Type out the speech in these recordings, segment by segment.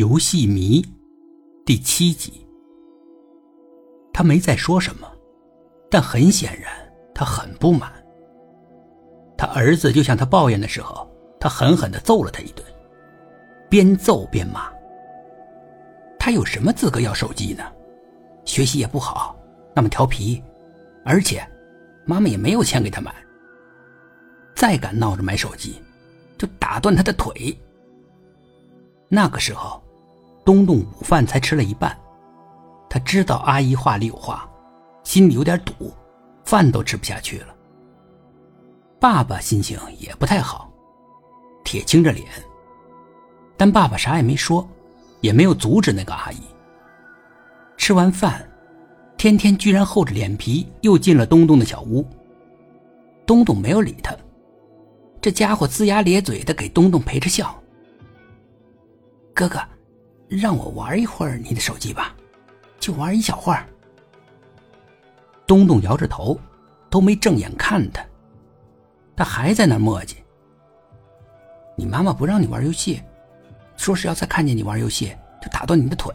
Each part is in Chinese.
游戏迷第七集。他没再说什么，但很显然他很不满。他儿子就向他抱怨的时候，他狠狠的揍了他一顿，边揍边骂。他有什么资格要手机呢？学习也不好，那么调皮，而且妈妈也没有钱给他买。再敢闹着买手机，就打断他的腿。那个时候，东东午饭才吃了一半，他知道阿姨话里有话，心里有点堵，饭都吃不下去了。爸爸心情也不太好，铁青着脸，但爸爸啥也没说，也没有阻止那个阿姨。吃完饭，天天居然厚着脸皮又进了东东的小屋。东东没有理他，这家伙龇牙咧嘴的给东东陪着笑。哥哥，让我玩一会儿你的手机吧，就玩一小会儿。东东摇着头，都没正眼看他。他还在那磨叽。你妈妈不让你玩游戏，说是要再看见你玩游戏就打断你的腿。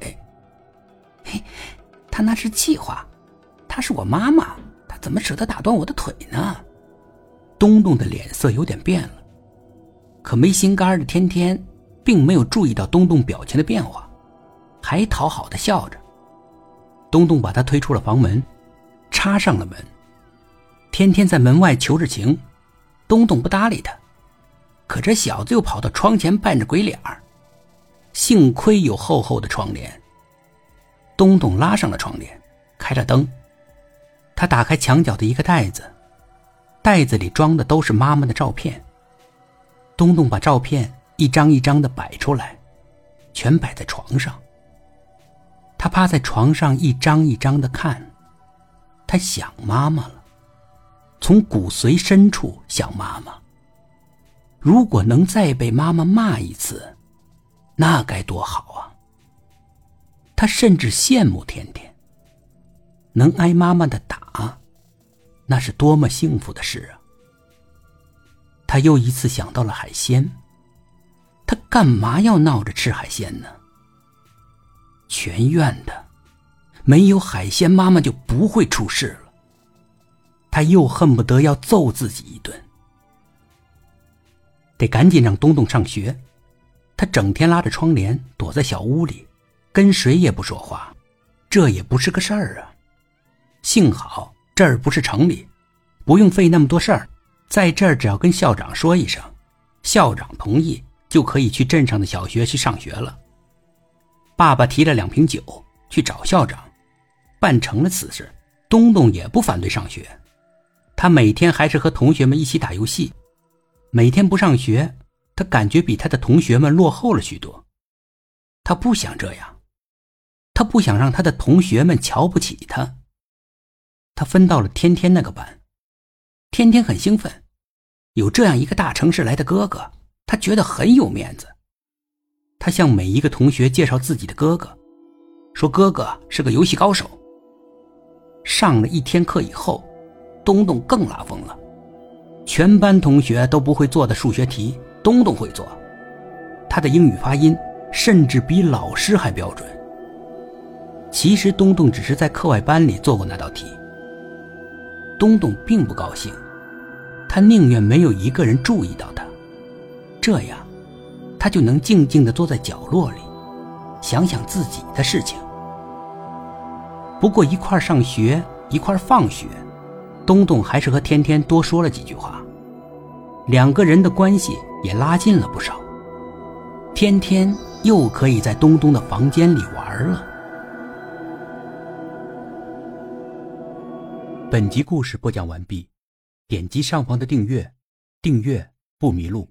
嘿，他那是气话，她是我妈妈，她怎么舍得打断我的腿呢？东东的脸色有点变了，可没心肝的天天并没有注意到东东表情的变化，还讨好的笑着。东东把他推出了房门，插上了门。天天在门外求着情。东东不搭理他，可这小子又跑到窗前扮着鬼脸儿。幸亏有厚厚的窗帘，东东拉上了窗帘，开了灯。他打开墙角的一个袋子，袋子里装的都是妈妈的照片。东东把照片一张一张的摆出来，全摆在床上。他趴在床上一张一张的看，他想妈妈了。从骨髓深处想妈妈。如果能再被妈妈骂一次，那该多好啊！他甚至羡慕甜甜。能挨妈妈的打，那是多么幸福的事啊！他又一次想到了海鲜。他干嘛要闹着吃海鲜呢？全院的，没有海鲜，妈妈就不会出事了。他又恨不得要揍自己一顿，得赶紧让东东上学。他整天拉着窗帘躲在小屋里，跟谁也不说话，这也不是个事儿啊。幸好这儿不是城里，不用费那么多事儿，在这儿只要跟校长说一声，校长同意就可以去镇上的小学去上学了。爸爸提了两瓶酒去找校长，办成了此事，东东也不反对上学。他每天还是和同学们一起打游戏，每天不上学，他感觉比他的同学们落后了许多。他不想这样，他不想让他的同学们瞧不起他。他分到了天天那个班，天天很兴奋，有这样一个大城市来的哥哥，他觉得很有面子。他向每一个同学介绍自己的哥哥，说哥哥是个游戏高手。上了一天课以后。东东更拉风了，全班同学都不会做的数学题，东东会做。他的英语发音甚至比老师还标准。其实东东只是在课外班里做过那道题。东东并不高兴，他宁愿没有一个人注意到他，这样，他就能静静地坐在角落里，想想自己的事情。不过一块上学，一块放学。东东还是和天天多说了几句话，两个人的关系也拉近了不少。天天又可以在东东的房间里玩了。本集故事播讲完毕，点击上方的订阅，订阅不迷路。